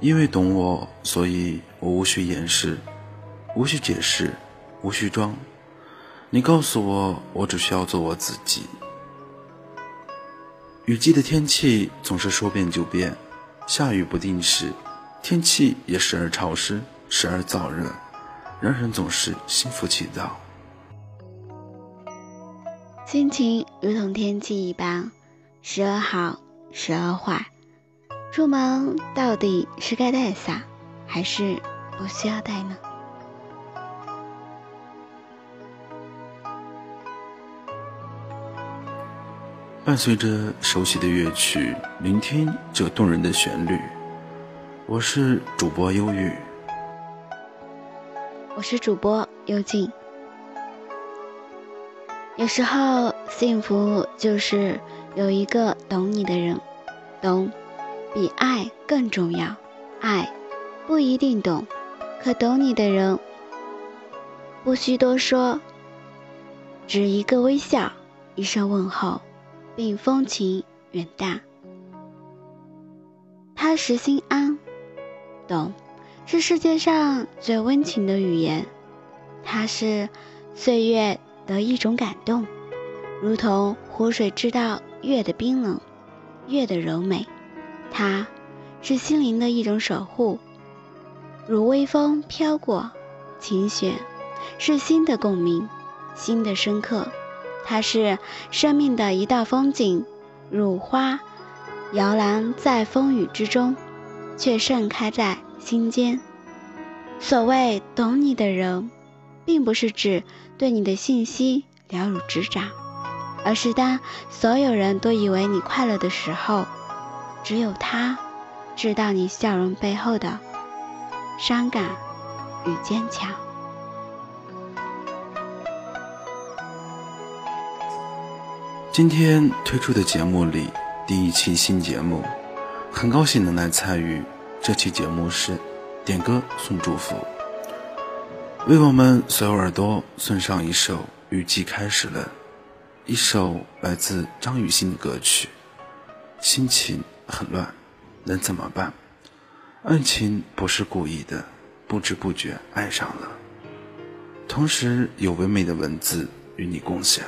因为懂我，所以我无需掩饰，无需解释，无需装。你告诉我，我只需要做我自己。雨季的天气总是说变就变，下雨不定时，天气也时而潮湿，时而燥热，让人总是心浮气躁。心情如同天气一般，时而好，时而坏。出门到底是该带伞，还是不需要带呢？伴随着熟悉的乐曲，聆听这动人的旋律。我是主播忧郁，我是主播幽静。有时候，幸福就是有一个懂你的人，懂比爱更重要。爱不一定懂，可懂你的人，不需多说，只一个微笑，一声问候。并风情远大，踏实心安，懂，是世界上最温情的语言。它是岁月的一种感动，如同湖水知道月的冰冷，月的柔美。它是心灵的一种守护，如微风飘过，琴弦是心的共鸣，心的深刻。它是生命的一道风景，如花摇篮在风雨之中，却盛开在心间。所谓懂你的人，并不是指对你的信息了如指掌，而是当所有人都以为你快乐的时候，只有他知道你笑容背后的伤感与坚强。今天推出的节目里，第一期新节目，很高兴能来参与。这期节目是点歌送祝福，为我们所有耳朵送上一首《雨季开始了》，一首来自张雨欣的歌曲。心情很乱，能怎么办？爱情不是故意的，不知不觉爱上了。同时有唯美的文字与你共享。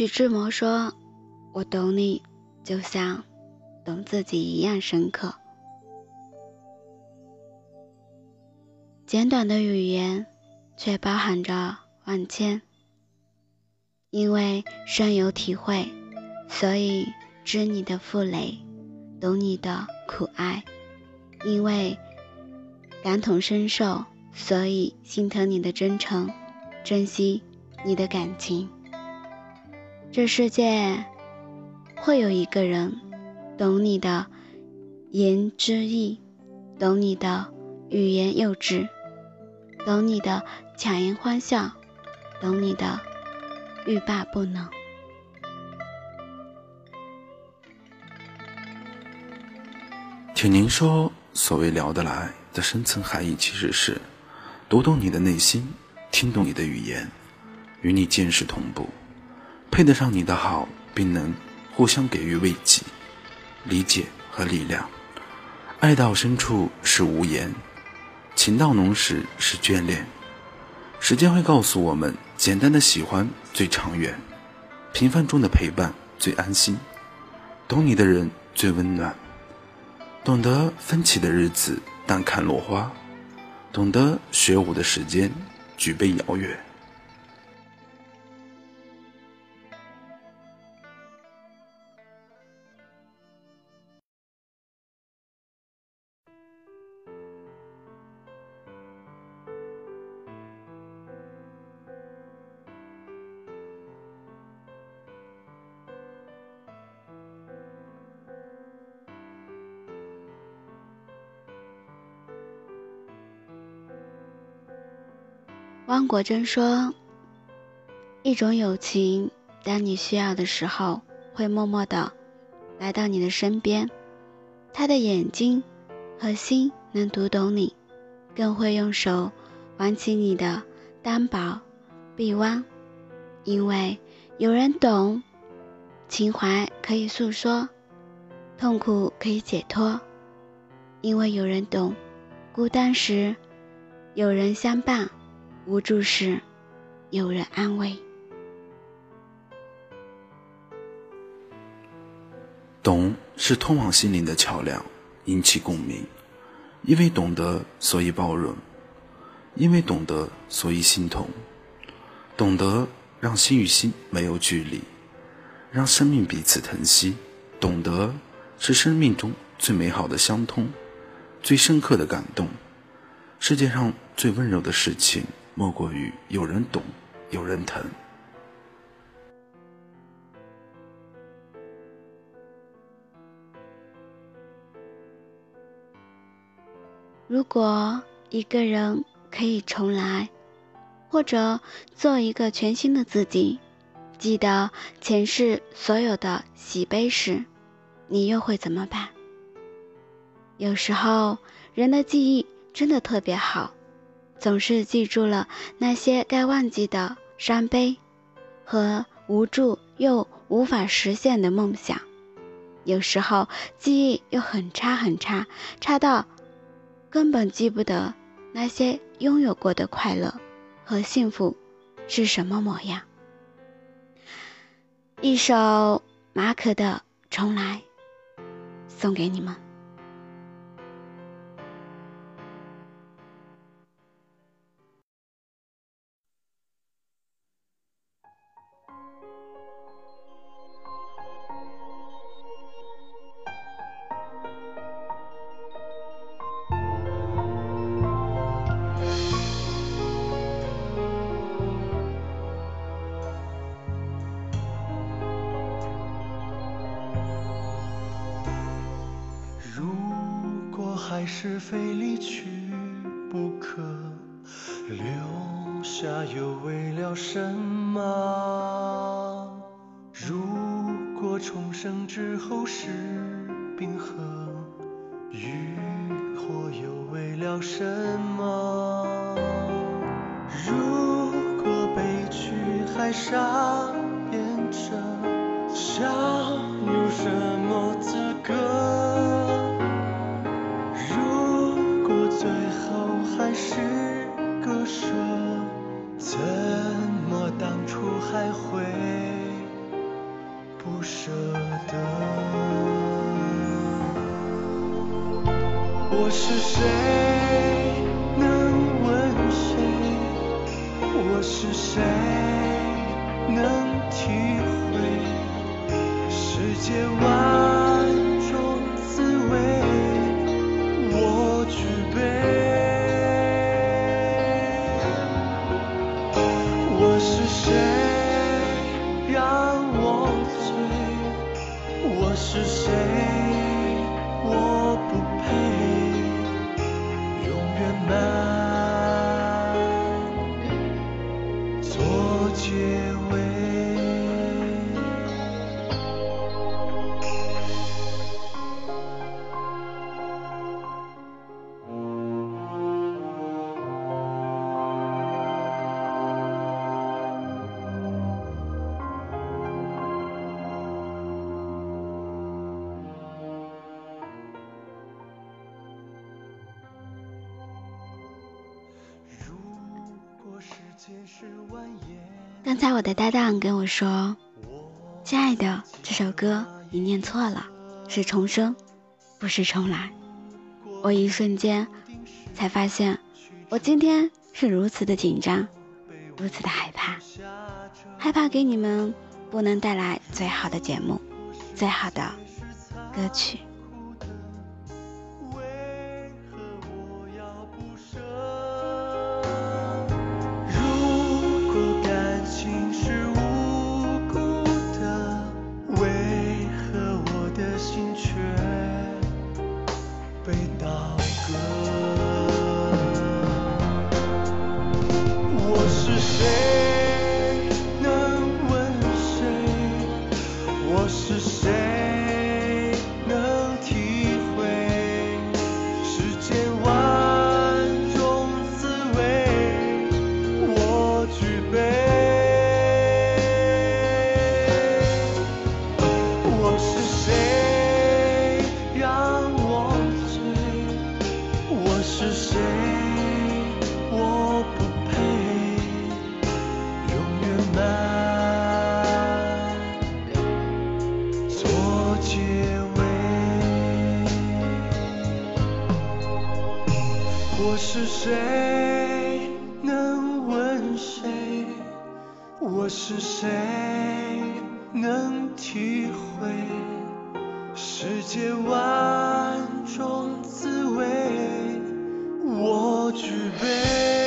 徐志摩说：“我懂你，就像懂自己一样深刻。”简短的语言，却包含着万千。因为深有体会，所以知你的负累，懂你的苦爱；因为感同身受，所以心疼你的真诚，珍惜你的感情。这世界会有一个人，懂你的言之意，懂你的欲言又止，懂你的强颜欢笑，懂你的。欲罢不能。听您说，所谓聊得来的深层含义，其实是读懂你的内心，听懂你的语言，与你见识同步，配得上你的好，并能互相给予慰藉、理解和力量。爱到深处是无言，情到浓时是眷恋。时间会告诉我们，简单的喜欢最长远，平凡中的陪伴最安心，懂你的人最温暖，懂得分歧的日子淡看落花，懂得学舞的时间举杯邀月。汪国真说：“一种友情，当你需要的时候，会默默的来到你的身边。他的眼睛和心能读懂你，更会用手挽起你的单薄臂弯。因为有人懂，情怀可以诉说，痛苦可以解脱。因为有人懂，孤单时有人相伴。”无助时，有人安慰。懂是通往心灵的桥梁，引起共鸣。因为懂得，所以包容；因为懂得，所以心痛。懂得让心与心没有距离，让生命彼此疼惜。懂得是生命中最美好的相通，最深刻的感动。世界上最温柔的事情。莫过于有人懂，有人疼。如果一个人可以重来，或者做一个全新的自己，记得前世所有的喜悲时，你又会怎么办？有时候，人的记忆真的特别好。总是记住了那些该忘记的伤悲和无助又无法实现的梦想，有时候记忆又很差很差，差到根本记不得那些拥有过的快乐和幸福是什么模样。一首马可的《重来》送给你们。还是非离去不可，留下又为了什么？如果重生之后是冰河，浴火又为了什么？如果悲剧海上变成笑，有什么资格？舍怎么当初还会不舍得？我是谁？能问谁？我是谁？能体会世间万我的搭档跟我说：“亲爱的，这首歌你念错了，是重生，不是重来。”我一瞬间才发现，我今天是如此的紧张，如此的害怕，害怕给你们不能带来最好的节目，最好的歌曲。我是谁能问谁？我是谁能体会世界万种滋味？我举杯。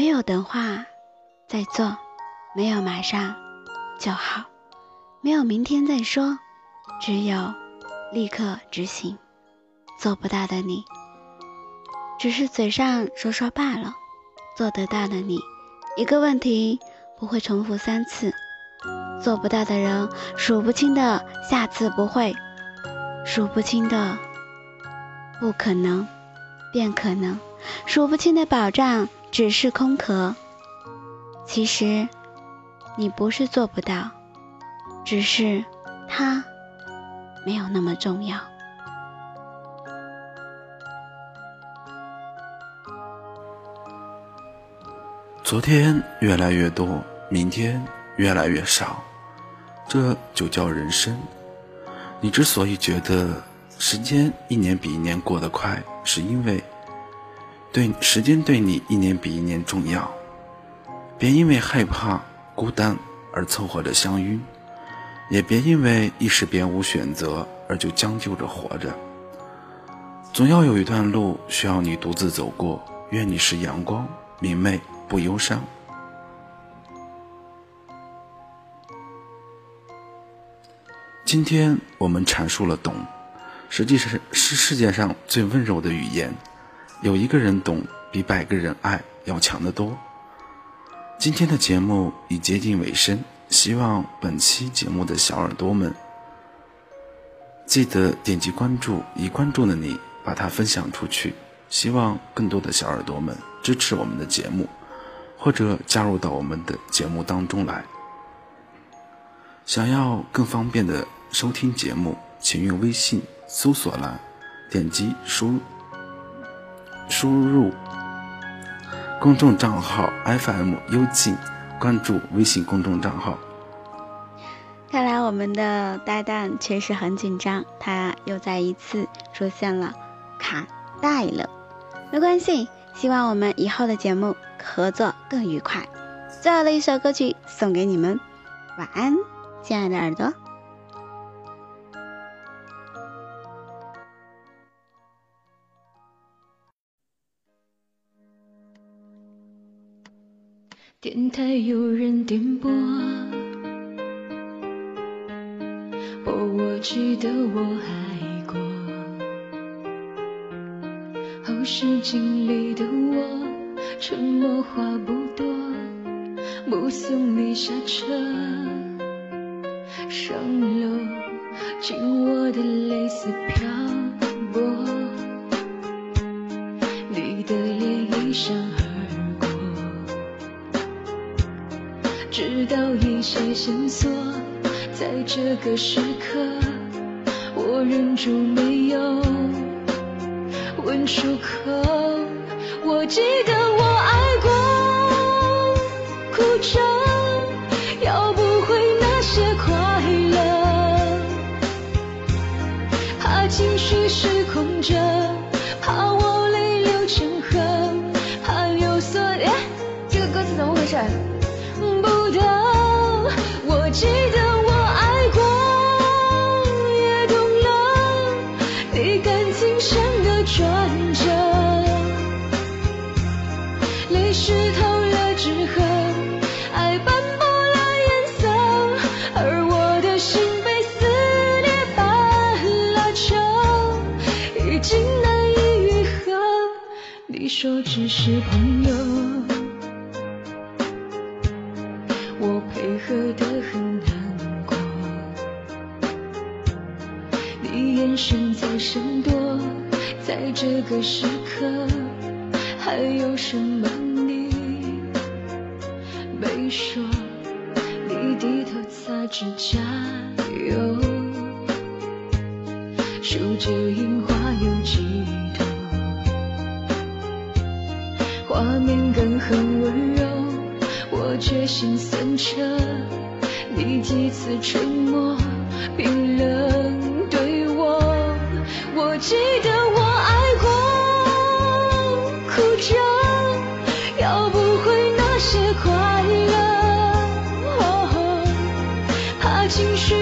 没有等话再做，没有马上就好，没有明天再说，只有立刻执行。做不到的你，只是嘴上说说罢了；做得到的你，一个问题不会重复三次。做不到的人，数不清的下次不会，数不清的不可能变可能，数不清的保障只是空壳。其实，你不是做不到，只是它没有那么重要。昨天越来越多，明天越来越少，这就叫人生。你之所以觉得时间一年比一年过得快，是因为对时间对你一年比一年重要。别因为害怕孤单而凑合着相晕，也别因为一时别无选择而就将就着活着。总要有一段路需要你独自走过。愿你是阳光明媚不忧伤。今天我们阐述了懂，实际是是世界上最温柔的语言。有一个人懂，比百个人爱要强得多。今天的节目已接近尾声，希望本期节目的小耳朵们记得点击关注，已关注的你把它分享出去。希望更多的小耳朵们支持我们的节目，或者加入到我们的节目当中来。想要更方便的收听节目，请用微信搜索栏点击输入输入公众账号 FM 幽静，关注微信公众账号。看来我们的搭档确实很紧张，他又再一次出现了卡带了。没关系，希望我们以后的节目合作更愉快。最后的一首歌曲送给你们，晚安，亲爱的耳朵。电台有人点播，播我记得我爱过。后视镜里的我，沉默话不多，目送你下车，上楼，紧握的泪丝漂线索，在这个时刻，我忍住没有问出口。我记得我爱过，哭着要不回那些快乐，怕情绪失控着，说只是朋友。我配合得很难过，你眼神在闪躲，在这个时刻，还有什么你没说？你低头擦指甲油，数着樱花决心散扯，你几次沉默冰冷对我，我记得我爱过，哭着要不回那些快乐，哦、怕情绪。